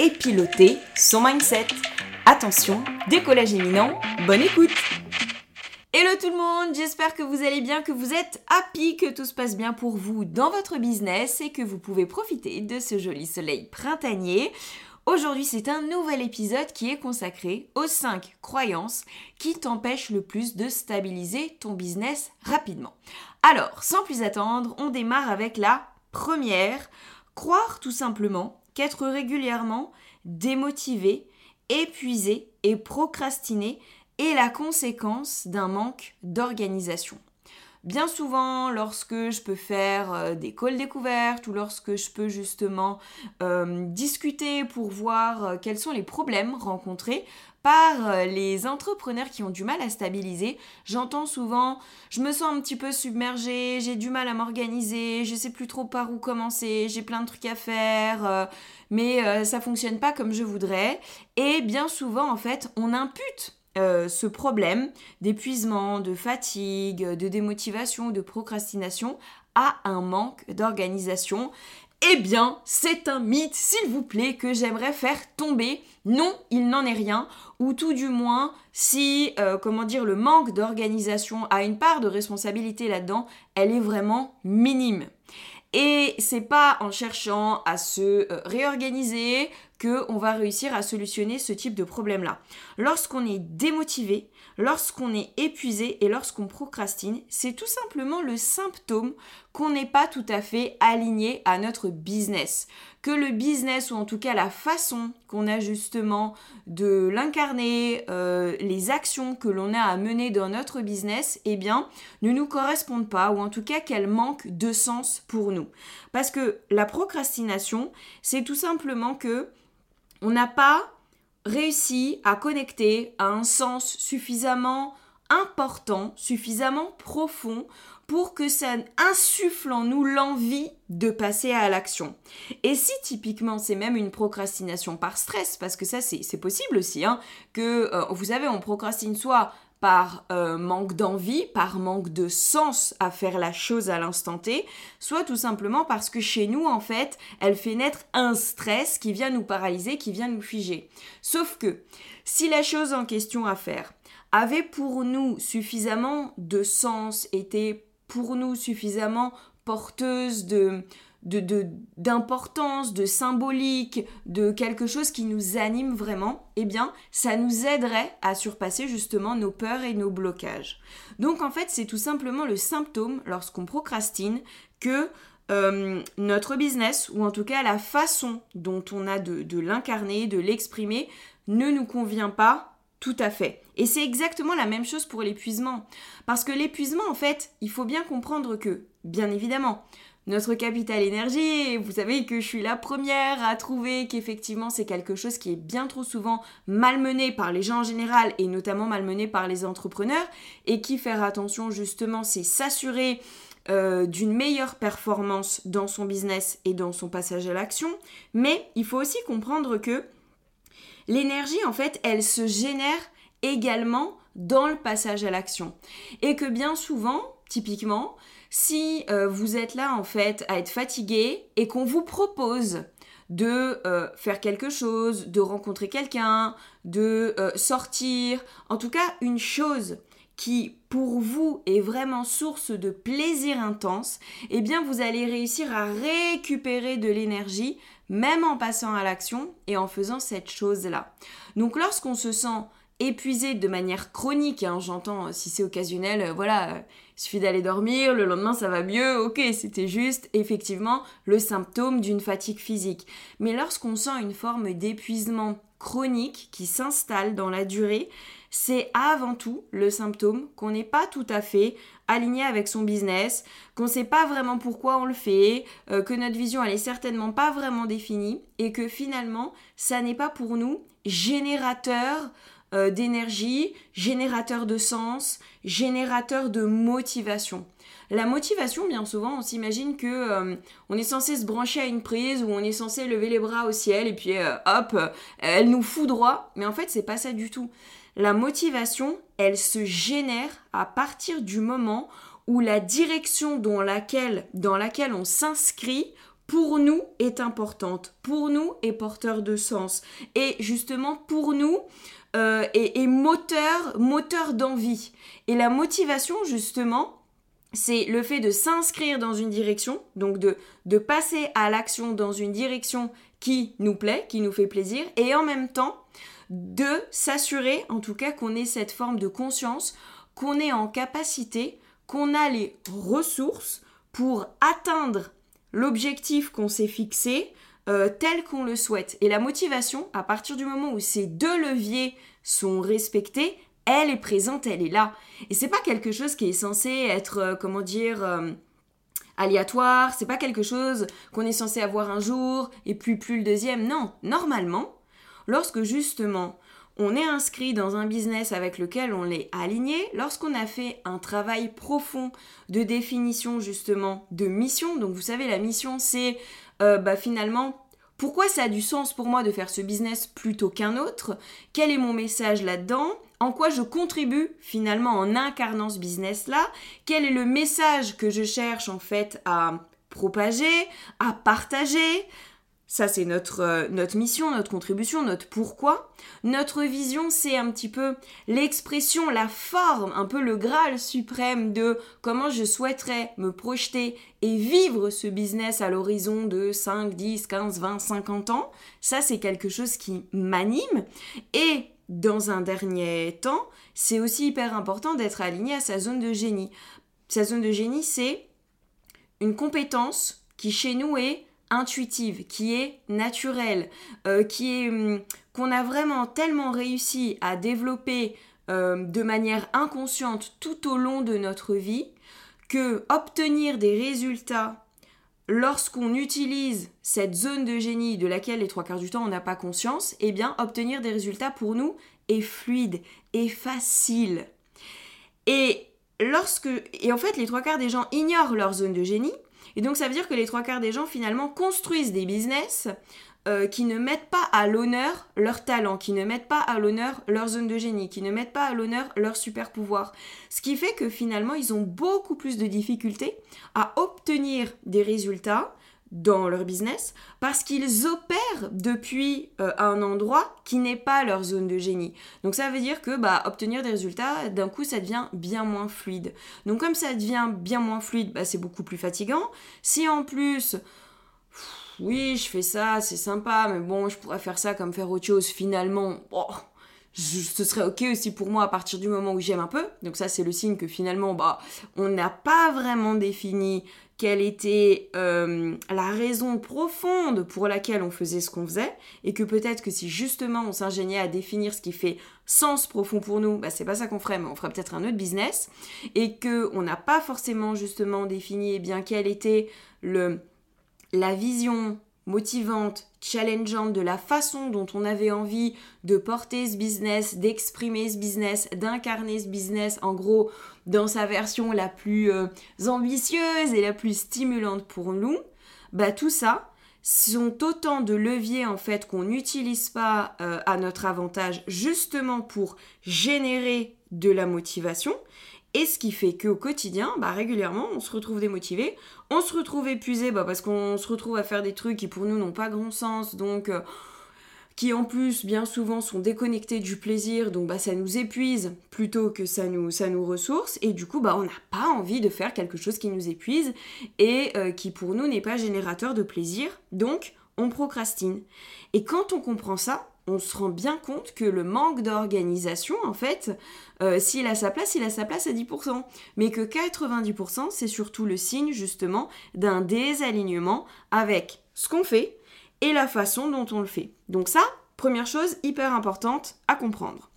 et piloter son mindset. Attention, décollage éminent, bonne écoute Hello tout le monde, j'espère que vous allez bien, que vous êtes happy, que tout se passe bien pour vous dans votre business et que vous pouvez profiter de ce joli soleil printanier. Aujourd'hui, c'est un nouvel épisode qui est consacré aux 5 croyances qui t'empêchent le plus de stabiliser ton business rapidement. Alors, sans plus attendre, on démarre avec la Première, croire tout simplement régulièrement démotivé, épuisé et procrastiné est la conséquence d'un manque d'organisation. Bien souvent, lorsque je peux faire euh, des calls découvertes ou lorsque je peux justement euh, discuter pour voir euh, quels sont les problèmes rencontrés par les entrepreneurs qui ont du mal à stabiliser, j'entends souvent je me sens un petit peu submergée, j'ai du mal à m'organiser, je sais plus trop par où commencer, j'ai plein de trucs à faire, mais ça fonctionne pas comme je voudrais. Et bien souvent, en fait, on impute euh, ce problème d'épuisement, de fatigue, de démotivation, de procrastination à un manque d'organisation. Eh bien, c'est un mythe, s'il vous plaît, que j'aimerais faire tomber. Non, il n'en est rien. Ou tout du moins, si, euh, comment dire, le manque d'organisation a une part de responsabilité là-dedans, elle est vraiment minime. Et c'est pas en cherchant à se euh, réorganiser que on va réussir à solutionner ce type de problème-là. Lorsqu'on est démotivé, lorsqu'on est épuisé et lorsqu'on procrastine, c'est tout simplement le symptôme qu'on n'est pas tout à fait aligné à notre business. Que le business, ou en tout cas la façon qu'on a justement de l'incarner, euh, les actions que l'on a à mener dans notre business, eh bien, ne nous correspondent pas, ou en tout cas qu'elles manquent de sens pour nous. Parce que la procrastination, c'est tout simplement que on n'a pas réussi à connecter à un sens suffisamment important, suffisamment profond pour que ça insuffle en nous l'envie de passer à l'action. Et si typiquement c'est même une procrastination par stress, parce que ça c'est possible aussi, hein, que euh, vous savez on procrastine soit par euh, manque d'envie, par manque de sens à faire la chose à l'instant T, soit tout simplement parce que chez nous, en fait, elle fait naître un stress qui vient nous paralyser, qui vient nous figer. Sauf que si la chose en question à faire avait pour nous suffisamment de sens, était pour nous suffisamment porteuse d'importance, de, symbolique, de quelque chose qui nous anime vraiment, eh bien, ça nous aiderait à surpasser justement nos peurs et nos blocages. Donc en fait, c'est tout simplement le symptôme lorsqu'on procrastine que euh, notre business, ou en tout cas la façon dont on a de l'incarner, de l'exprimer, ne nous convient pas tout à fait. Et c'est exactement la même chose pour l'épuisement. Parce que l'épuisement, en fait, il faut bien comprendre que, bien évidemment, notre capital énergie. vous savez que je suis la première à trouver qu'effectivement c'est quelque chose qui est bien trop souvent malmené par les gens en général et notamment malmené par les entrepreneurs et qui faire attention justement c'est s'assurer euh, d'une meilleure performance dans son business et dans son passage à l'action. Mais il faut aussi comprendre que l'énergie en fait elle se génère également dans le passage à l'action et que bien souvent typiquement si euh, vous êtes là en fait à être fatigué et qu'on vous propose de euh, faire quelque chose, de rencontrer quelqu'un, de euh, sortir, en tout cas une chose qui pour vous est vraiment source de plaisir intense, eh bien vous allez réussir à récupérer de l'énergie même en passant à l'action et en faisant cette chose-là. Donc lorsqu'on se sent épuisé de manière chronique, hein, j'entends si c'est occasionnel, voilà, il suffit d'aller dormir, le lendemain ça va mieux, ok, c'était juste effectivement le symptôme d'une fatigue physique. Mais lorsqu'on sent une forme d'épuisement chronique qui s'installe dans la durée, c'est avant tout le symptôme qu'on n'est pas tout à fait aligné avec son business, qu'on ne sait pas vraiment pourquoi on le fait, euh, que notre vision elle est certainement pas vraiment définie et que finalement ça n'est pas pour nous générateur euh, d'énergie, générateur de sens, générateur de motivation. La motivation, bien souvent, on s'imagine que euh, on est censé se brancher à une prise ou on est censé lever les bras au ciel et puis hop, elle nous fout droit. Mais en fait, c'est pas ça du tout. La motivation, elle se génère à partir du moment où la direction dans laquelle, dans laquelle on s'inscrit pour nous est importante, pour nous est porteur de sens et justement pour nous euh, est, moteur, moteur d'envie. Et la motivation justement, c'est le fait de s'inscrire dans une direction, donc de, de passer à l'action dans une direction qui nous plaît, qui nous fait plaisir, et en même temps de s'assurer en tout cas qu'on ait cette forme de conscience, qu'on est en capacité, qu'on a les ressources pour atteindre l'objectif qu'on s'est fixé euh, tel qu'on le souhaite. Et la motivation, à partir du moment où ces deux leviers sont respectés, elle est présente, elle est là. Et c'est pas quelque chose qui est censé être, euh, comment dire, euh, aléatoire, c'est pas quelque chose qu'on est censé avoir un jour et puis plus le deuxième. Non, normalement, lorsque justement on est inscrit dans un business avec lequel on est aligné, lorsqu'on a fait un travail profond de définition justement de mission, donc vous savez la mission c'est bah, finalement pourquoi ça a du sens pour moi de faire ce business plutôt qu'un autre, quel est mon message là-dedans, en quoi je contribue finalement en incarnant ce business-là, quel est le message que je cherche en fait à propager, à partager, ça, c'est notre, euh, notre mission, notre contribution, notre pourquoi. Notre vision, c'est un petit peu l'expression, la forme, un peu le graal suprême de comment je souhaiterais me projeter et vivre ce business à l'horizon de 5, 10, 15, 20, 50 ans. Ça, c'est quelque chose qui m'anime. Et dans un dernier temps, c'est aussi hyper important d'être aligné à sa zone de génie. Sa zone de génie, c'est une compétence qui chez nous est intuitive, qui est naturelle, euh, qui est hum, qu'on a vraiment tellement réussi à développer euh, de manière inconsciente tout au long de notre vie que obtenir des résultats lorsqu'on utilise cette zone de génie de laquelle les trois quarts du temps on n'a pas conscience, eh bien obtenir des résultats pour nous est fluide et facile. Et lorsque et en fait les trois quarts des gens ignorent leur zone de génie et donc ça veut dire que les trois quarts des gens finalement construisent des business euh, qui ne mettent pas à l'honneur leur talent, qui ne mettent pas à l'honneur leur zone de génie, qui ne mettent pas à l'honneur leur super pouvoir. Ce qui fait que finalement ils ont beaucoup plus de difficultés à obtenir des résultats dans leur business parce qu'ils opèrent depuis euh, un endroit qui n'est pas leur zone de génie. Donc ça veut dire que bah, obtenir des résultats, d'un coup, ça devient bien moins fluide. Donc comme ça devient bien moins fluide, bah, c'est beaucoup plus fatigant. Si en plus, oui, je fais ça, c'est sympa, mais bon, je pourrais faire ça comme faire autre chose, finalement, ce serait ok aussi pour moi à partir du moment où j'aime un peu. Donc ça c'est le signe que finalement bah on n'a pas vraiment défini quelle était euh, la raison profonde pour laquelle on faisait ce qu'on faisait et que peut-être que si justement on s'ingéniait à définir ce qui fait sens profond pour nous, bah c'est pas ça qu'on ferait, mais on ferait peut-être un autre business et que on n'a pas forcément justement défini eh bien quelle était le la vision motivante, challengeante de la façon dont on avait envie de porter ce business, d'exprimer ce business, d'incarner ce business, en gros, dans sa version la plus euh, ambitieuse et la plus stimulante pour nous, bah tout ça sont autant de leviers en fait qu'on n'utilise pas euh, à notre avantage justement pour générer de la motivation et ce qui fait qu'au quotidien, bah, régulièrement, on se retrouve démotivé, on se retrouve épuisé bah, parce qu'on se retrouve à faire des trucs qui pour nous n'ont pas grand sens, donc euh, qui en plus bien souvent sont déconnectés du plaisir, donc bah, ça nous épuise plutôt que ça nous, ressource, et du coup bah, on n'a pas envie de faire quelque chose qui nous épuise et euh, qui pour nous n'est pas générateur de plaisir, donc on procrastine. Et quand on comprend ça, on se rend bien compte que le manque d'organisation, en fait, euh, s'il a sa place, il a sa place à 10%. Mais que 90%, c'est surtout le signe justement d'un désalignement avec ce qu'on fait et la façon dont on le fait. Donc ça, première chose hyper importante à comprendre.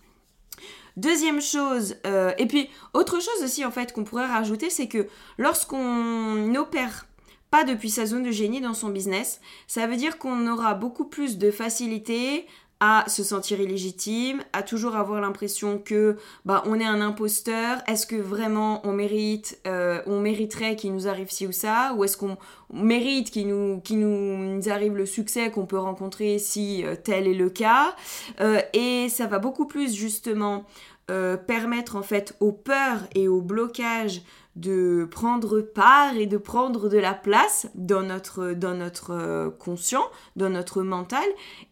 Deuxième chose, euh, et puis autre chose aussi en fait qu'on pourrait rajouter, c'est que lorsqu'on n'opère pas depuis sa zone de génie dans son business, ça veut dire qu'on aura beaucoup plus de facilité à se sentir illégitime, à toujours avoir l'impression que bah on est un imposteur. Est-ce que vraiment on mérite, euh, on mériterait qu'il nous arrive ci ou ça, ou est-ce qu'on mérite qu'il nous, qu'il nous arrive le succès qu'on peut rencontrer si euh, tel est le cas. Euh, et ça va beaucoup plus justement permettre en fait aux peurs et aux blocages de prendre part et de prendre de la place dans notre, dans notre euh, conscient, dans notre mental,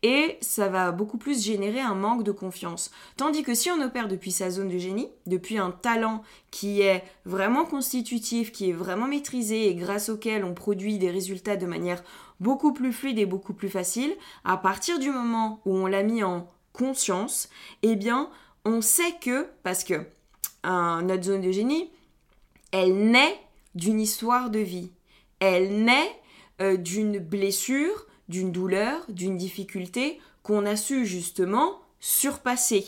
et ça va beaucoup plus générer un manque de confiance. Tandis que si on opère depuis sa zone de génie, depuis un talent qui est vraiment constitutif, qui est vraiment maîtrisé et grâce auquel on produit des résultats de manière beaucoup plus fluide et beaucoup plus facile, à partir du moment où on l'a mis en conscience, eh bien, on sait que, parce que notre zone de génie, elle naît d'une histoire de vie. Elle naît euh, d'une blessure, d'une douleur, d'une difficulté qu'on a su justement surpasser.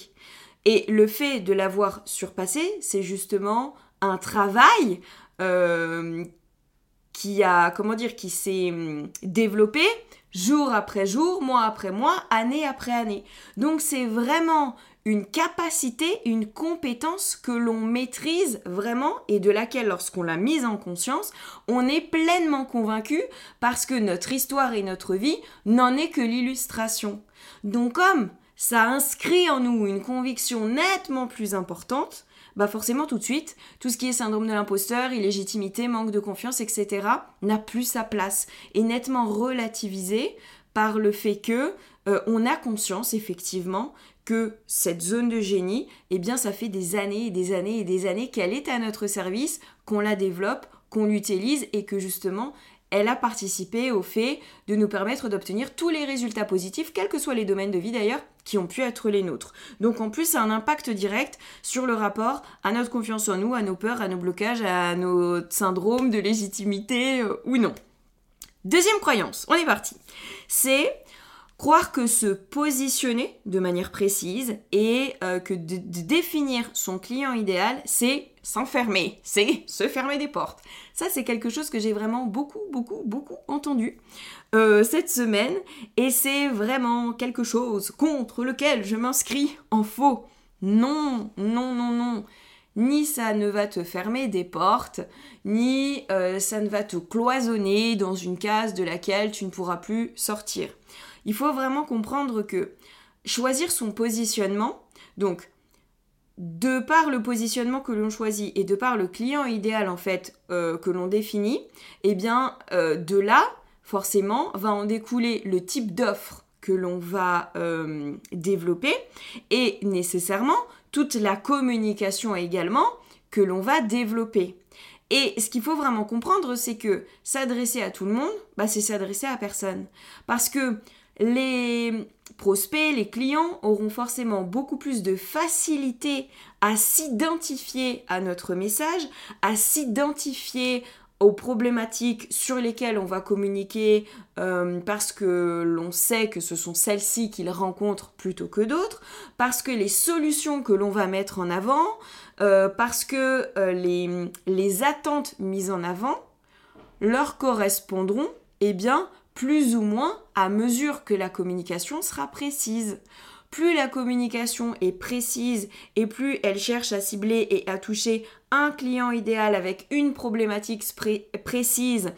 Et le fait de l'avoir surpassé, c'est justement un travail euh, qui a, comment dire, qui s'est hum, développé jour après jour, mois après mois, année après année. Donc c'est vraiment une capacité, une compétence que l'on maîtrise vraiment et de laquelle, lorsqu'on l'a mise en conscience, on est pleinement convaincu parce que notre histoire et notre vie n'en est que l'illustration. Donc comme ça inscrit en nous une conviction nettement plus importante, bah forcément tout de suite, tout ce qui est syndrome de l'imposteur, illégitimité, manque de confiance, etc., n'a plus sa place, est nettement relativisé par le fait que euh, on a conscience effectivement que cette zone de génie, eh bien ça fait des années et des années et des années qu'elle est à notre service, qu'on la développe, qu'on l'utilise et que justement elle a participé au fait de nous permettre d'obtenir tous les résultats positifs, quels que soient les domaines de vie d'ailleurs, qui ont pu être les nôtres. Donc en plus, ça a un impact direct sur le rapport à notre confiance en nous, à nos peurs, à nos blocages, à nos syndromes de légitimité euh, ou non. Deuxième croyance, on est parti. C'est croire que se positionner de manière précise et euh, que définir son client idéal, c'est s'enfermer, c'est se fermer des portes. Ça, c'est quelque chose que j'ai vraiment beaucoup, beaucoup, beaucoup entendu euh, cette semaine et c'est vraiment quelque chose contre lequel je m'inscris en faux. Non, non, non, non. Ni ça ne va te fermer des portes, ni euh, ça ne va te cloisonner dans une case de laquelle tu ne pourras plus sortir il faut vraiment comprendre que choisir son positionnement, donc de par le positionnement que l'on choisit et de par le client idéal en fait euh, que l'on définit, eh bien euh, de là forcément va en découler le type d'offre que l'on va euh, développer et nécessairement toute la communication également que l'on va développer. Et ce qu'il faut vraiment comprendre, c'est que s'adresser à tout le monde, bah, c'est s'adresser à personne. Parce que les prospects, les clients auront forcément beaucoup plus de facilité à s'identifier à notre message, à s'identifier aux problématiques sur lesquelles on va communiquer euh, parce que l'on sait que ce sont celles-ci qu'ils rencontrent plutôt que d'autres, parce que les solutions que l'on va mettre en avant, euh, parce que euh, les, les attentes mises en avant leur correspondront, eh bien, plus ou moins à mesure que la communication sera précise. Plus la communication est précise et plus elle cherche à cibler et à toucher un client idéal avec une problématique précise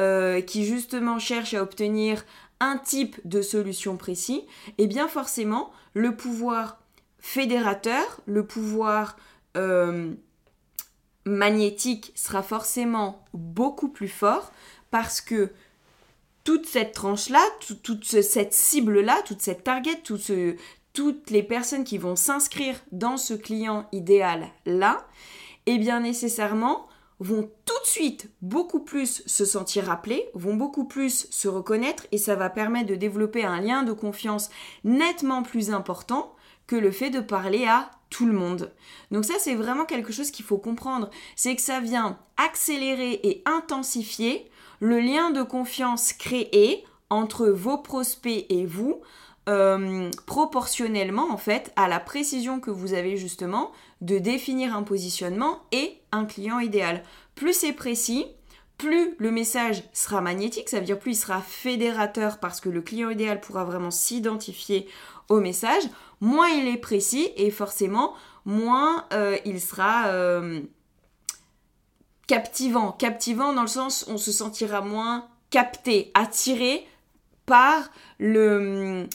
euh, qui justement cherche à obtenir un type de solution précis, et eh bien forcément le pouvoir fédérateur, le pouvoir euh, magnétique sera forcément beaucoup plus fort parce que toute cette tranche-là, toute cette cible-là, toute cette target, toutes les personnes qui vont s'inscrire dans ce client idéal-là, eh bien nécessairement vont tout de suite beaucoup plus se sentir appelés, vont beaucoup plus se reconnaître et ça va permettre de développer un lien de confiance nettement plus important que le fait de parler à tout le monde. Donc ça c'est vraiment quelque chose qu'il faut comprendre, c'est que ça vient accélérer et intensifier le lien de confiance créé entre vos prospects et vous euh, proportionnellement en fait à la précision que vous avez justement de définir un positionnement et un client idéal. Plus c'est précis, plus le message sera magnétique, ça veut dire plus il sera fédérateur parce que le client idéal pourra vraiment s'identifier au message, moins il est précis et forcément moins euh, il sera euh, captivant. Captivant dans le sens on se sentira moins capté, attiré par le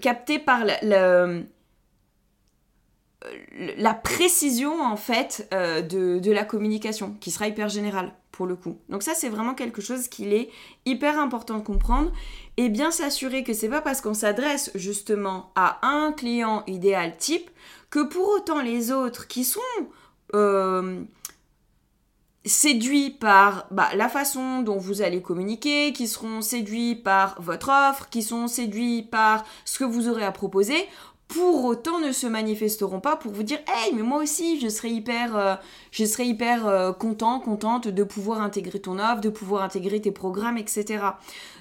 capté par la, la, précision en fait euh, de, la communication qui sera hyper générale pour le coup. Donc ça c'est vraiment quelque chose qu'il est hyper important de comprendre et bien s'assurer que c'est pas parce qu'on s'adresse justement à un client idéal type que pour autant les autres qui sont euh, séduits par bah, la façon dont vous allez communiquer, qui seront séduits par votre offre, qui sont séduits par ce que vous aurez à proposer, pour autant ne se manifesteront pas pour vous dire hey mais moi aussi je serais hyper euh, je hyper euh, content contente de pouvoir intégrer ton offre de pouvoir intégrer tes programmes etc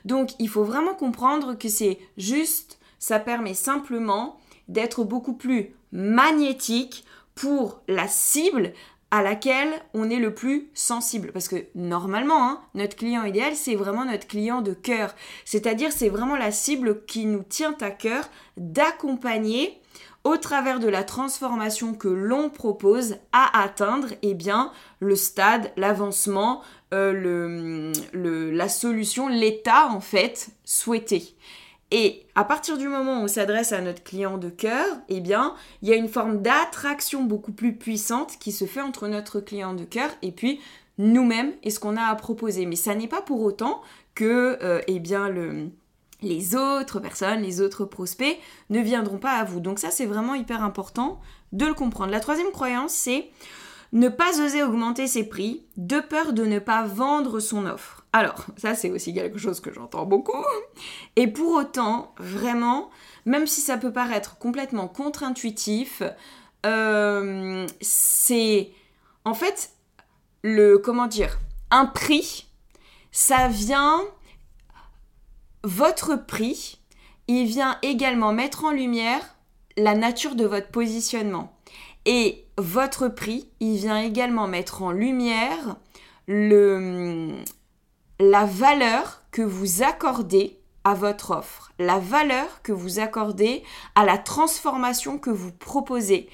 donc il faut vraiment comprendre que c'est juste ça permet simplement d'être beaucoup plus magnétique pour la cible à laquelle on est le plus sensible. Parce que normalement, hein, notre client idéal, c'est vraiment notre client de cœur. C'est-à-dire, c'est vraiment la cible qui nous tient à cœur d'accompagner au travers de la transformation que l'on propose à atteindre eh bien, le stade, l'avancement, euh, le, la solution, l'état en fait souhaité. Et à partir du moment où on s'adresse à notre client de cœur, eh bien, il y a une forme d'attraction beaucoup plus puissante qui se fait entre notre client de cœur et puis nous-mêmes et ce qu'on a à proposer. Mais ça n'est pas pour autant que, euh, eh bien, le, les autres personnes, les autres prospects ne viendront pas à vous. Donc ça, c'est vraiment hyper important de le comprendre. La troisième croyance, c'est ne pas oser augmenter ses prix de peur de ne pas vendre son offre. Alors, ça c'est aussi quelque chose que j'entends beaucoup. Et pour autant, vraiment, même si ça peut paraître complètement contre-intuitif, euh, c'est en fait le comment dire un prix ça vient votre prix il vient également mettre en lumière la nature de votre positionnement et votre prix, il vient également mettre en lumière le, la valeur que vous accordez à votre offre, la valeur que vous accordez à la transformation que vous proposez.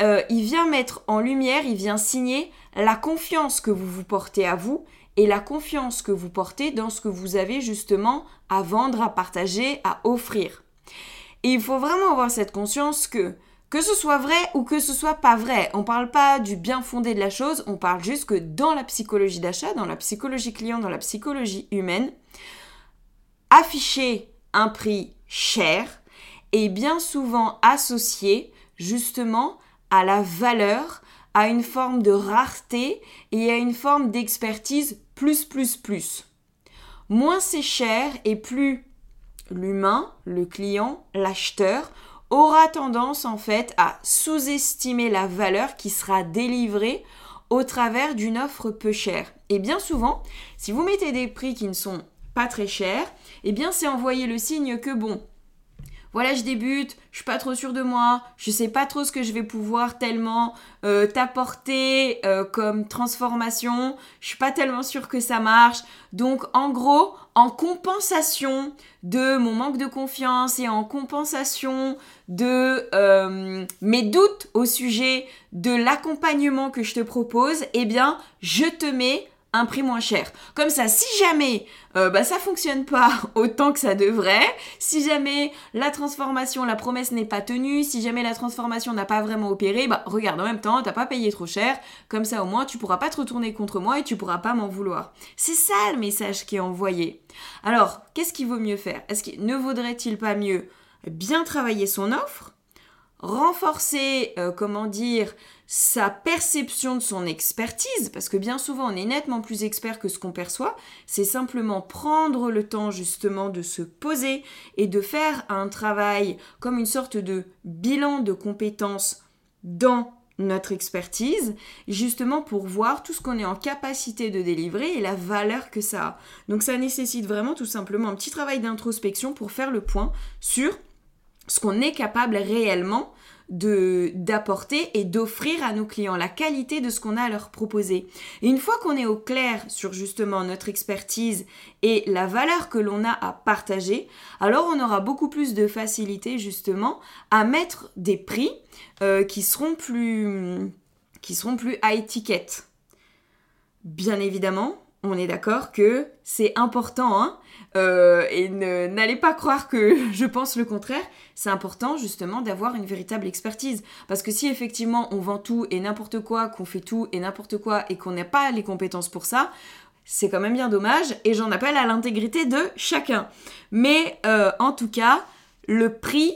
Euh, il vient mettre en lumière, il vient signer la confiance que vous vous portez à vous et la confiance que vous portez dans ce que vous avez justement à vendre, à partager, à offrir. Et il faut vraiment avoir cette conscience que que ce soit vrai ou que ce soit pas vrai, on parle pas du bien fondé de la chose, on parle juste que dans la psychologie d'achat, dans la psychologie client, dans la psychologie humaine, afficher un prix cher est bien souvent associé justement à la valeur, à une forme de rareté et à une forme d'expertise plus plus plus. Moins c'est cher et plus l'humain, le client, l'acheteur aura tendance en fait à sous-estimer la valeur qui sera délivrée au travers d'une offre peu chère. Et bien souvent, si vous mettez des prix qui ne sont pas très chers, eh bien c'est envoyer le signe que bon, voilà, je débute, je suis pas trop sûre de moi, je sais pas trop ce que je vais pouvoir tellement euh, t'apporter euh, comme transformation, je suis pas tellement sûre que ça marche. Donc en gros, en compensation de mon manque de confiance et en compensation de euh, mes doutes au sujet de l'accompagnement que je te propose, eh bien, je te mets un prix moins cher. Comme ça, si jamais euh, bah, ça fonctionne pas autant que ça devrait, si jamais la transformation, la promesse n'est pas tenue, si jamais la transformation n'a pas vraiment opéré, bah regarde en même temps, t'as pas payé trop cher, comme ça au moins tu pourras pas te retourner contre moi et tu pourras pas m'en vouloir. C'est ça le message qui est envoyé. Alors, qu'est-ce qu'il vaut mieux faire? Est-ce qu'il ne vaudrait-il pas mieux bien travailler son offre, renforcer, euh, comment dire, sa perception de son expertise, parce que bien souvent on est nettement plus expert que ce qu'on perçoit, c'est simplement prendre le temps justement de se poser et de faire un travail comme une sorte de bilan de compétences dans notre expertise, justement pour voir tout ce qu'on est en capacité de délivrer et la valeur que ça a. Donc ça nécessite vraiment tout simplement un petit travail d'introspection pour faire le point sur ce qu'on est capable réellement d'apporter et d'offrir à nos clients, la qualité de ce qu'on a à leur proposer. Et une fois qu'on est au clair sur justement notre expertise et la valeur que l'on a à partager, alors on aura beaucoup plus de facilité justement à mettre des prix euh, qui seront plus qui seront plus à étiquette. Bien évidemment, on est d'accord que c'est important, hein euh, et n'allez pas croire que je pense le contraire. C'est important justement d'avoir une véritable expertise. Parce que si effectivement on vend tout et n'importe quoi, qu'on fait tout et n'importe quoi et qu'on n'a pas les compétences pour ça, c'est quand même bien dommage et j'en appelle à l'intégrité de chacun. Mais euh, en tout cas, le prix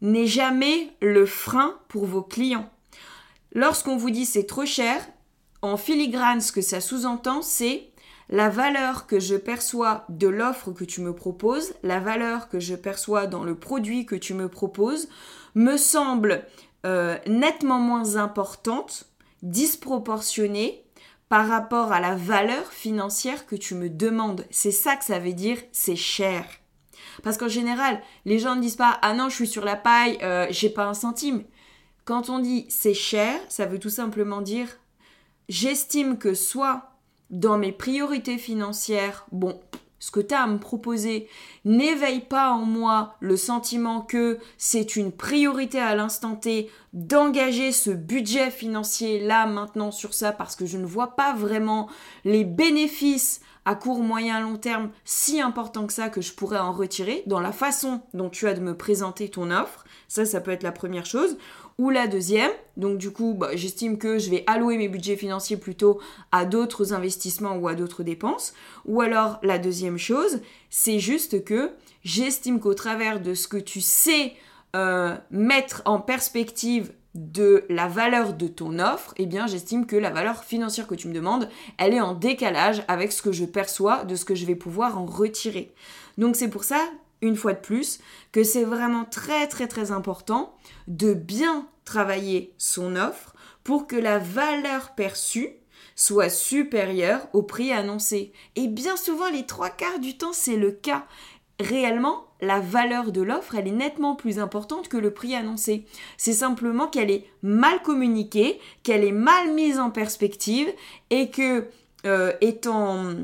n'est jamais le frein pour vos clients. Lorsqu'on vous dit c'est trop cher, en filigrane, ce que ça sous-entend, c'est la valeur que je perçois de l'offre que tu me proposes, la valeur que je perçois dans le produit que tu me proposes, me semble euh, nettement moins importante, disproportionnée par rapport à la valeur financière que tu me demandes. C'est ça que ça veut dire, c'est cher. Parce qu'en général, les gens ne disent pas Ah non, je suis sur la paille, euh, j'ai pas un centime. Quand on dit c'est cher, ça veut tout simplement dire J'estime que soit dans mes priorités financières, bon, ce que tu as à me proposer n'éveille pas en moi le sentiment que c'est une priorité à l'instant T d'engager ce budget financier là maintenant sur ça parce que je ne vois pas vraiment les bénéfices à court, moyen, long terme si importants que ça que je pourrais en retirer dans la façon dont tu as de me présenter ton offre. Ça, ça peut être la première chose. Ou la deuxième, donc du coup, bah, j'estime que je vais allouer mes budgets financiers plutôt à d'autres investissements ou à d'autres dépenses. Ou alors la deuxième chose, c'est juste que j'estime qu'au travers de ce que tu sais euh, mettre en perspective de la valeur de ton offre, eh bien j'estime que la valeur financière que tu me demandes, elle est en décalage avec ce que je perçois de ce que je vais pouvoir en retirer. Donc c'est pour ça une fois de plus, que c'est vraiment très très très important de bien travailler son offre pour que la valeur perçue soit supérieure au prix annoncé. Et bien souvent, les trois quarts du temps, c'est le cas. Réellement, la valeur de l'offre, elle est nettement plus importante que le prix annoncé. C'est simplement qu'elle est mal communiquée, qu'elle est mal mise en perspective et que, euh, étant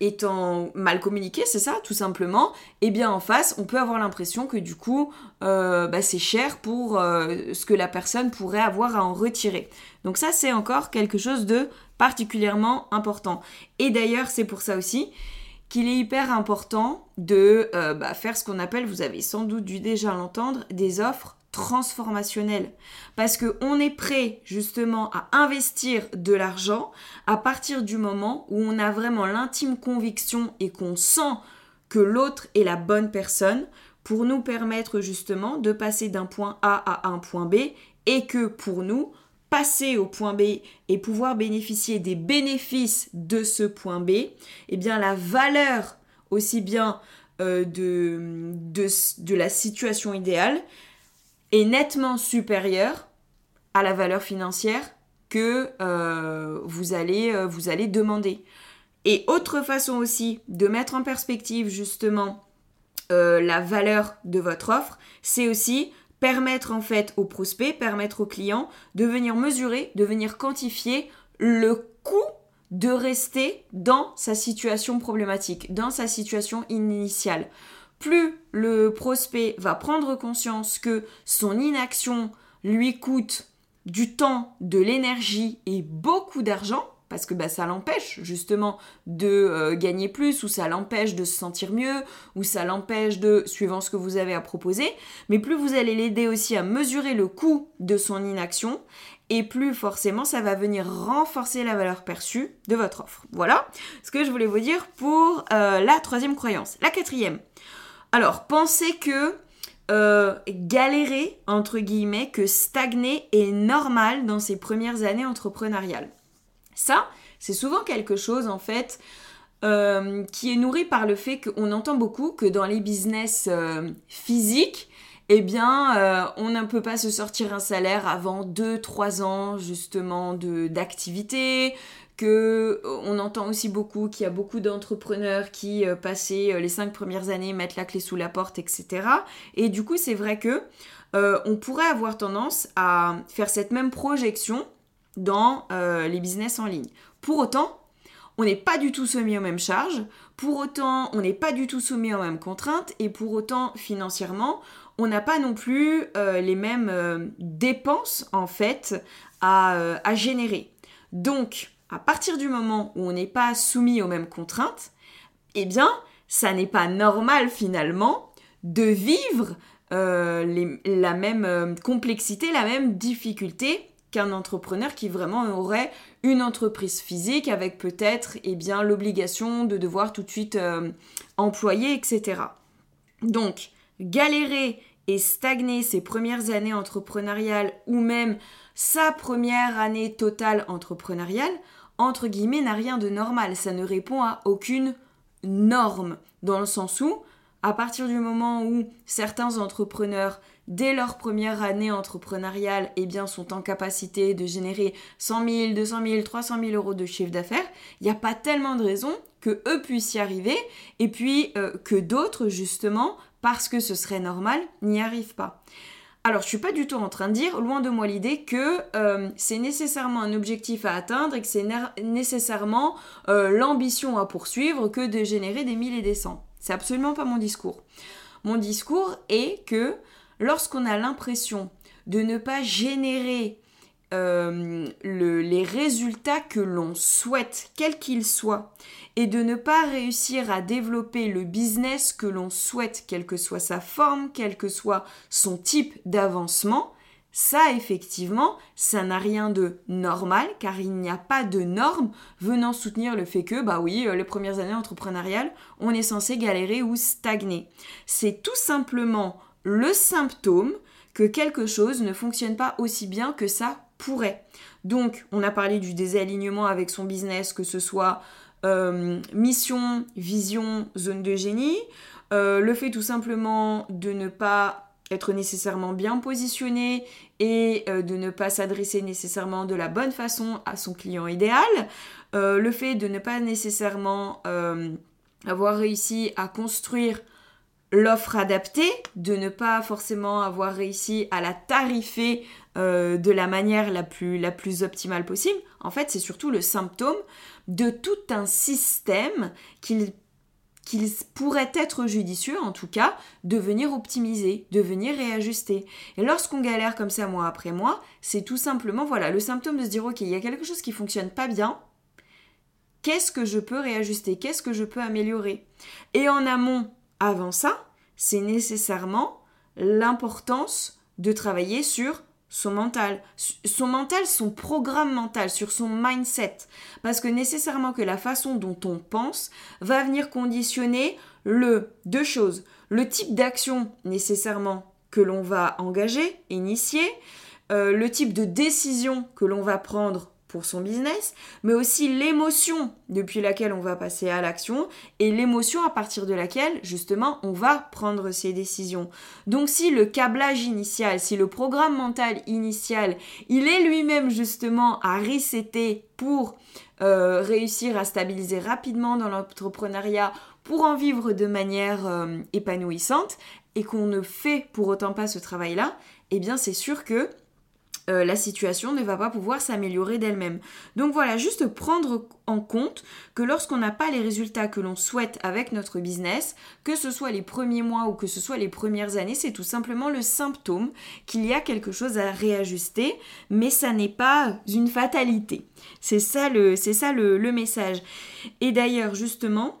étant mal communiqué, c'est ça, tout simplement, et eh bien en face, on peut avoir l'impression que du coup, euh, bah, c'est cher pour euh, ce que la personne pourrait avoir à en retirer. Donc ça, c'est encore quelque chose de particulièrement important. Et d'ailleurs, c'est pour ça aussi qu'il est hyper important de euh, bah, faire ce qu'on appelle, vous avez sans doute dû déjà l'entendre, des offres transformationnel. Parce qu'on est prêt justement à investir de l'argent à partir du moment où on a vraiment l'intime conviction et qu'on sent que l'autre est la bonne personne pour nous permettre justement de passer d'un point A à un point B et que pour nous, passer au point B et pouvoir bénéficier des bénéfices de ce point B, eh bien la valeur aussi bien euh, de, de la situation idéale, nettement supérieure à la valeur financière que euh, vous, allez, euh, vous allez demander. Et autre façon aussi de mettre en perspective justement euh, la valeur de votre offre, c'est aussi permettre en fait aux prospects, permettre aux clients de venir mesurer, de venir quantifier le coût de rester dans sa situation problématique, dans sa situation initiale plus le prospect va prendre conscience que son inaction lui coûte du temps, de l'énergie et beaucoup d'argent, parce que bah, ça l'empêche justement de euh, gagner plus, ou ça l'empêche de se sentir mieux, ou ça l'empêche de, suivant ce que vous avez à proposer, mais plus vous allez l'aider aussi à mesurer le coût de son inaction, et plus forcément ça va venir renforcer la valeur perçue de votre offre. Voilà ce que je voulais vous dire pour euh, la troisième croyance. La quatrième, alors, pensez que euh, galérer, entre guillemets, que stagner est normal dans ses premières années entrepreneuriales. Ça, c'est souvent quelque chose, en fait, euh, qui est nourri par le fait qu'on entend beaucoup que dans les business euh, physiques, eh bien, on ne peut pas se sortir un salaire avant 2-3 ans justement d'activité, que euh, on entend aussi beaucoup qu'il y a beaucoup d'entrepreneurs qui, euh, passés les 5 premières années, mettent la clé sous la porte, etc. Et du coup, c'est vrai que on pourrait avoir tendance à faire cette même projection dans les business en ligne. Pour autant, on n'est pas du tout soumis aux mêmes charges, pour autant, on n'est pas du tout soumis aux mêmes contraintes, et pour autant, financièrement, on n'a pas non plus euh, les mêmes euh, dépenses, en fait, euh, à, générer. Donc, à partir du moment où on n'est pas soumis aux mêmes contraintes, eh bien, ça n'est pas normal, finalement, de vivre la même complexité, la même difficulté qu'un entrepreneur qui vraiment aurait une entreprise physique avec peut-être eh bien l'obligation de devoir tout de suite euh, employer, etc. Donc, galérer et stagner ses premières années entrepreneuriales ou même sa première année totale entrepreneuriale, entre guillemets, n'a rien de normal. Ça ne répond à aucune norme, dans le sens où, à partir du moment où certains entrepreneurs dès leur première année entrepreneuriale, eh bien, sont en capacité de générer 100 000, 200 000, 300 000 euros de chiffre d'affaires, il n'y a pas tellement de raisons que eux puissent y arriver et puis euh, que d'autres, justement, parce que ce serait normal, n'y arrivent pas. Alors, je suis pas du tout en train de dire, loin de moi l'idée que euh, c'est nécessairement un objectif à atteindre et que c'est nécessairement euh, l'ambition à poursuivre que de générer des mille et des cents. C'est absolument pas mon discours. Mon discours est que lorsqu'on a l'impression de ne pas générer euh, les résultats que l'on souhaite, quels qu'ils soient, et de ne pas réussir à développer le business que l'on souhaite, quelle que soit sa forme, quel que soit son type d'avancement, ça effectivement, ça n'a rien de normal car il n'y a pas de normes venant soutenir le fait que, bah oui, euh, les premières années entrepreneuriales, on est censé galérer ou stagner. C'est tout simplement le symptôme que quelque chose ne fonctionne pas aussi bien que ça pourrait. Donc, on a parlé du désalignement avec son business, que ce soit euh, mission, vision, zone de génie, euh, le fait tout simplement de ne pas être nécessairement bien positionné et euh, de ne pas s'adresser nécessairement de la bonne façon à son client idéal, le fait de ne pas nécessairement avoir réussi à construire l'offre adaptée, de ne pas forcément avoir réussi à la tarifer euh, de la manière la plus, la plus optimale possible, en fait c'est surtout le symptôme de tout un système qu'il pourrait être judicieux, en tout cas, de venir optimiser, de venir réajuster. Et lorsqu'on galère comme ça mois après mois, c'est tout simplement, voilà, le symptôme de se dire, ok, il y a quelque chose qui fonctionne pas bien, qu'est-ce que je peux réajuster, qu'est-ce que je peux améliorer? Et en amont, avant ça, c'est nécessairement l'importance de travailler sur son mental, son mental, son programme mental, sur son mindset. Parce que nécessairement que la façon dont on pense va venir conditionner le deux choses. Le type d'action nécessairement que l'on va engager, initier, euh, le type de décision que l'on va prendre pour son business, mais aussi l'émotion depuis laquelle on va passer à l'action et l'émotion à partir de laquelle justement on va prendre ses décisions. Donc si le câblage initial, si le programme mental initial, il est lui-même justement à resetter pour euh, réussir à stabiliser rapidement dans l'entrepreneuriat, pour en vivre de manière euh, épanouissante et qu'on ne fait pour autant pas ce travail-là, eh bien c'est sûr que euh, la situation ne va pas pouvoir s'améliorer d'elle-même. Donc voilà, juste prendre en compte que lorsqu'on n'a pas les résultats que l'on souhaite avec notre business, que ce soit les premiers mois ou que ce soit les premières années, c'est tout simplement le symptôme qu'il y a quelque chose à réajuster, mais ça n'est pas une fatalité. C'est ça le, c'est ça le, message. Et d'ailleurs, justement,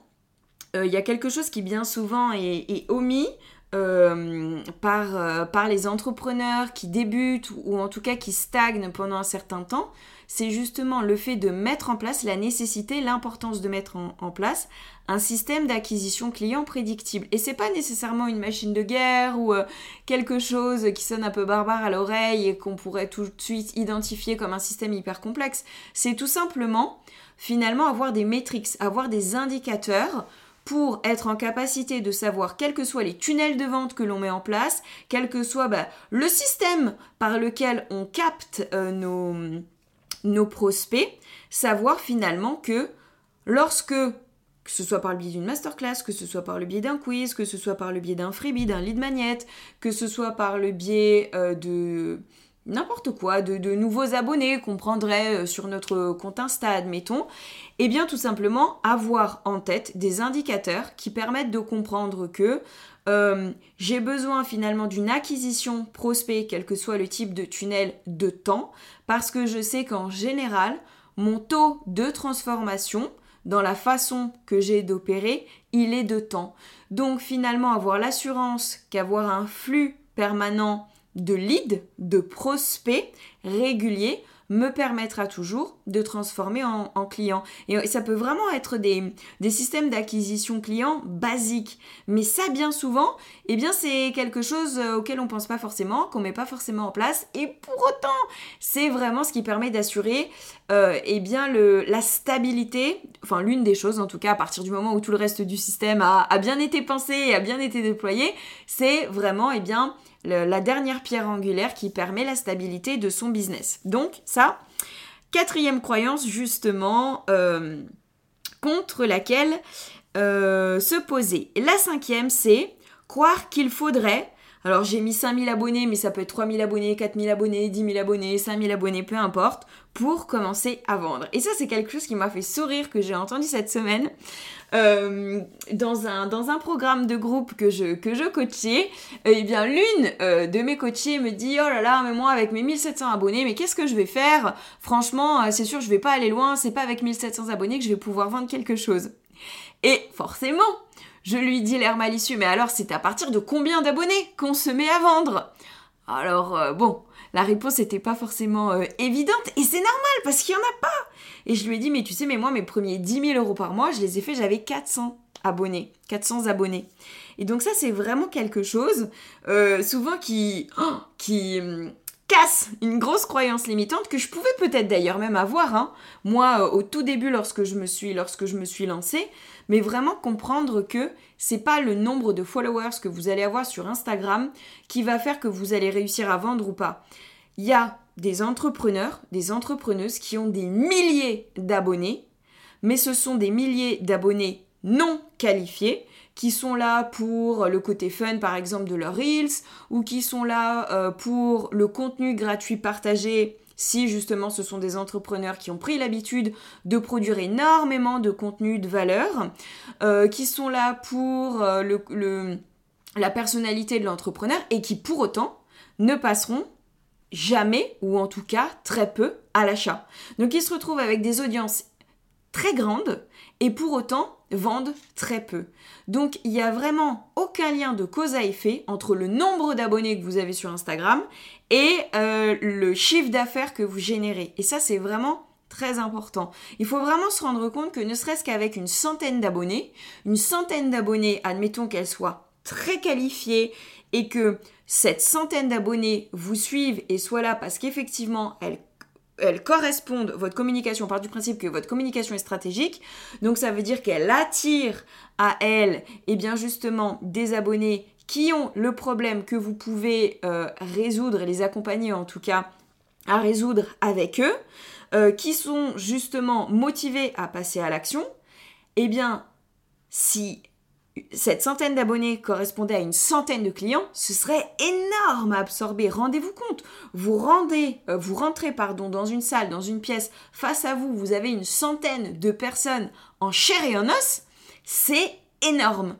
euh, il y a quelque chose qui bien souvent est omis euh, par, euh, par les entrepreneurs qui débutent ou en tout cas qui stagnent pendant un certain temps, c'est justement le fait de mettre en place la nécessité, l'importance de mettre en, place un système d'acquisition client prédictible. Et c'est pas nécessairement une machine de guerre ou euh, quelque chose qui sonne un peu barbare à l'oreille et qu'on pourrait tout de suite identifier comme un système hyper complexe. C'est tout simplement finalement avoir des métriques, avoir des indicateurs pour être en capacité de savoir quels que soient les tunnels de vente que l'on met en place, quel que soit bah, le système par lequel on capte euh, nos, prospects, savoir finalement que lorsque que ce soit par le biais d'une masterclass, que ce soit par le biais d'un quiz, que ce soit par le biais d'un freebie, d'un lead magnet, que ce soit par le biais euh, de n'importe quoi, de, nouveaux abonnés qu'on prendrait euh, sur notre compte Insta, admettons, eh bien tout simplement avoir en tête des indicateurs qui permettent de comprendre que euh, j'ai besoin finalement d'une acquisition prospect, quel que soit le type de tunnel de temps, parce que je sais qu'en général, mon taux de transformation, dans la façon que j'ai d'opérer, il est de temps. Donc finalement, avoir l'assurance qu'avoir un flux permanent de leads, de prospects réguliers, me permettra toujours de transformer en, client. Et ça peut vraiment être des, systèmes d'acquisition client basiques. Mais ça, bien souvent, eh bien, c'est quelque chose euh, auquel on pense pas forcément, qu'on met pas forcément en place. Et pour autant, c'est vraiment ce qui permet d'assurer euh, eh bien, le, la stabilité, enfin l'une des choses en tout cas, à partir du moment où tout le reste du système a, a bien été pensé et a bien été déployé, c'est vraiment eh bien, la dernière pierre angulaire qui permet la stabilité de son business. Donc ça, quatrième croyance justement euh, contre laquelle euh, se poser. La cinquième, c'est croire qu'il faudrait alors j'ai mis 5000 abonnés, mais ça peut être 3000 abonnés, 4000 abonnés, 10 000 abonnés, 5000 abonnés, peu importe, pour commencer à vendre. Et ça c'est quelque chose qui m'a fait sourire, que j'ai entendu cette semaine. Euh, dans, un, dans un programme de groupe que je, que je coachais, et eh bien l'une euh, de mes coachés me dit Oh là là, mais moi avec mes 1700 abonnés, mais qu'est-ce que je vais faire? Franchement, euh, c'est sûr, je vais pas aller loin, c'est pas avec 1700 abonnés que je vais pouvoir vendre quelque chose. Et forcément, je lui dis l'air malicieux, mais alors c'est à partir de combien d'abonnés qu'on se met à vendre? Alors euh, bon, la réponse n'était pas forcément euh, évidente et c'est normal parce qu'il n'y en a pas. Et je lui ai dit, mais tu sais, mais moi mes premiers 10 000 euros par mois, je les ai faits, j'avais 400 abonnés, 400 abonnés. Et donc ça c'est vraiment quelque chose euh, souvent qui... Oh, hum, casse une grosse croyance limitante que je pouvais peut-être d'ailleurs même avoir hein. moi au tout début lorsque je me suis lorsque je me suis lancée mais vraiment comprendre que c'est pas le nombre de followers que vous allez avoir sur Instagram qui va faire que vous allez réussir à vendre ou pas. Il y a des entrepreneurs, des entrepreneuses qui ont des milliers d'abonnés, mais ce sont des milliers d'abonnés non qualifiés qui sont là pour le côté fun par exemple de leurs reels ou qui sont là euh, pour le contenu gratuit partagé si justement ce sont des entrepreneurs qui ont pris l'habitude de produire énormément de contenu de valeur, euh, qui sont là pour euh, la personnalité de l'entrepreneur et qui pour autant ne passeront jamais, ou en tout cas très peu, à l'achat. Donc ils se retrouvent avec des audiences très grandes et pour autant vendent très peu. Donc il n'y a vraiment aucun lien de cause à effet entre le nombre d'abonnés que vous avez sur Instagram et euh, le chiffre d'affaires que vous générez. Et ça c'est vraiment très important. Il faut vraiment se rendre compte que ne serait-ce qu'avec une centaine d'abonnés, une centaine d'abonnés, admettons qu'elle soit très qualifiée et que cette centaine d'abonnés vous suivent et soient là parce qu'effectivement elle elles correspondent, votre communication, on part du principe que votre communication est stratégique, donc ça veut dire qu'elle attire à elle, et eh bien justement, des abonnés qui ont le problème que vous pouvez euh, résoudre et les accompagner en tout cas à résoudre avec eux, euh, qui sont justement motivés à passer à l'action, eh bien, si cette centaine d'abonnés correspondait à une centaine de clients, ce serait énorme à absorber. Rendez-vous compte, vous rendez, euh, vous rentrez pardon dans une salle, dans une pièce, face à vous, vous avez une centaine de personnes en chair et en os, c'est énorme.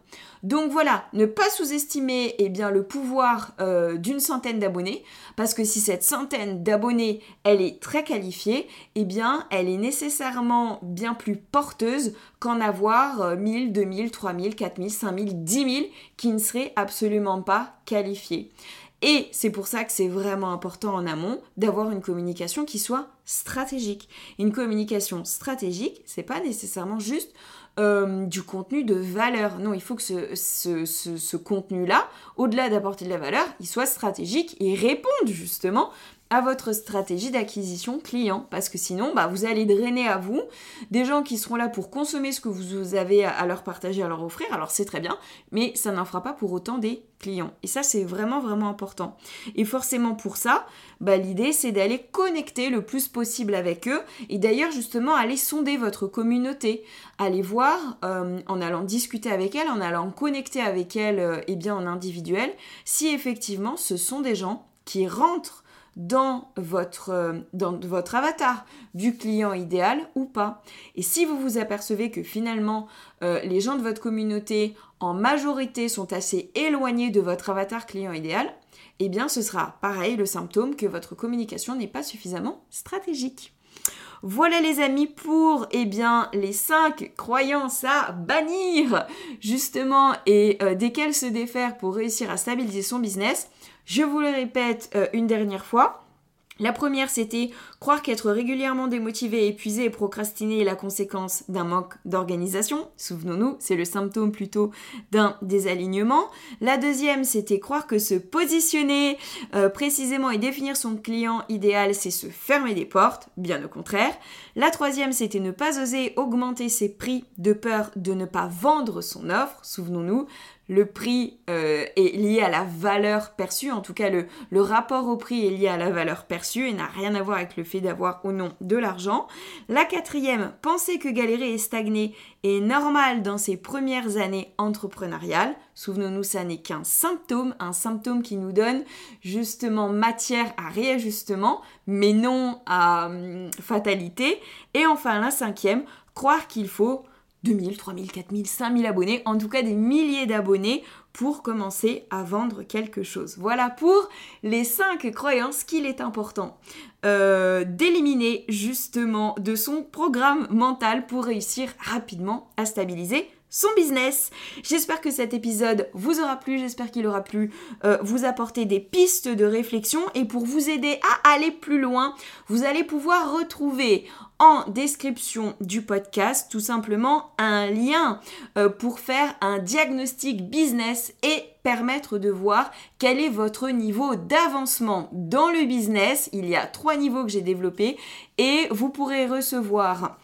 Donc voilà, ne pas sous-estimer eh le pouvoir euh, d'une centaine d'abonnés, parce que si cette centaine d'abonnés, elle est très qualifiée, eh bien, elle est nécessairement bien plus porteuse qu'en avoir 1000, 2000, 3000, 4000, 5000, 10 000 qui ne seraient absolument pas qualifiés. Et c'est pour ça que c'est vraiment important en amont d'avoir une communication qui soit stratégique. Une communication stratégique, c'est pas nécessairement juste euh, du contenu de valeur. Non, il faut que ce, contenu-là, au-delà d'apporter de la valeur, il soit stratégique et réponde justement à votre stratégie d'acquisition client parce que sinon bah, vous allez drainer à vous des gens qui seront là pour consommer ce que vous avez à leur partager, à leur offrir. Alors c'est très bien, mais ça n'en fera pas pour autant des clients. Et ça c'est vraiment vraiment important. Et forcément pour ça, bah, l'idée c'est d'aller connecter le plus possible avec eux et d'ailleurs justement aller sonder votre communauté, aller voir euh, en allant discuter avec elle, en allant connecter avec elle euh, et bien en individuel, si effectivement ce sont des gens qui rentrent dans votre, euh, dans votre avatar du client idéal ou pas. Et si vous vous apercevez que finalement euh, les gens de votre communauté en majorité sont assez éloignés de votre avatar client idéal, eh bien ce sera pareil le symptôme que votre communication n'est pas suffisamment stratégique. Voilà les amis pour eh bien les 5 croyances à bannir justement et euh, desquelles se défaire pour réussir à stabiliser son business. Je vous le répète euh, une dernière fois. La première, c'était croire qu'être régulièrement démotivé, épuisé et procrastiner est la conséquence d'un manque d'organisation. Souvenons-nous, c'est le symptôme plutôt d'un désalignement. La deuxième, c'était croire que se positionner euh, précisément et définir son client idéal, c'est se fermer des portes. Bien au contraire. La troisième, c'était ne pas oser augmenter ses prix de peur de ne pas vendre son offre. Souvenons-nous, le prix euh, est lié à la valeur perçue, en tout cas le, rapport au prix est lié à la valeur perçue et n'a rien à voir avec le fait d'avoir ou non de l'argent. La quatrième, penser que galérer et stagner est normal dans ses premières années entrepreneuriales. Souvenons-nous, ça n'est qu'un symptôme, un symptôme qui nous donne justement matière à réajustement, mais non à hum, fatalité. Et enfin, la cinquième, croire qu'il faut 2000, 3000, 4000, 5000 abonnés, en tout cas des milliers d'abonnés pour commencer à vendre quelque chose. Voilà pour les 5 croyances qu'il est important euh, d'éliminer justement de son programme mental pour réussir rapidement à stabiliser son business. J'espère que cet épisode vous aura plu, j'espère qu'il aura pu euh, vous apporter des pistes de réflexion et pour vous aider à aller plus loin, vous allez pouvoir retrouver en description du podcast tout simplement un lien euh, pour faire un diagnostic business et permettre de voir quel est votre niveau d'avancement dans le business. Il y a trois niveaux que j'ai développés et vous pourrez recevoir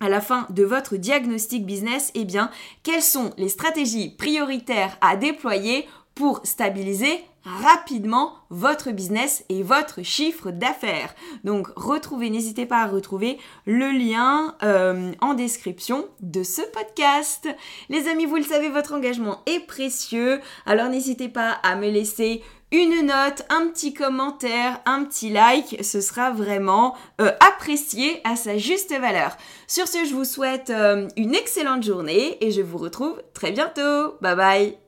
à la fin de votre diagnostic business, eh bien, quelles sont les stratégies prioritaires à déployer pour stabiliser rapidement votre business et votre chiffre d'affaires. Donc retrouvez, n'hésitez pas à retrouver le lien euh, en description de ce podcast. Les amis, vous le savez, votre engagement est précieux, alors n'hésitez pas à me laisser une note, un petit commentaire, un petit like, ce sera vraiment euh, apprécié à sa juste valeur. Sur ce, je vous souhaite euh, une excellente journée et je vous retrouve très bientôt. Bye bye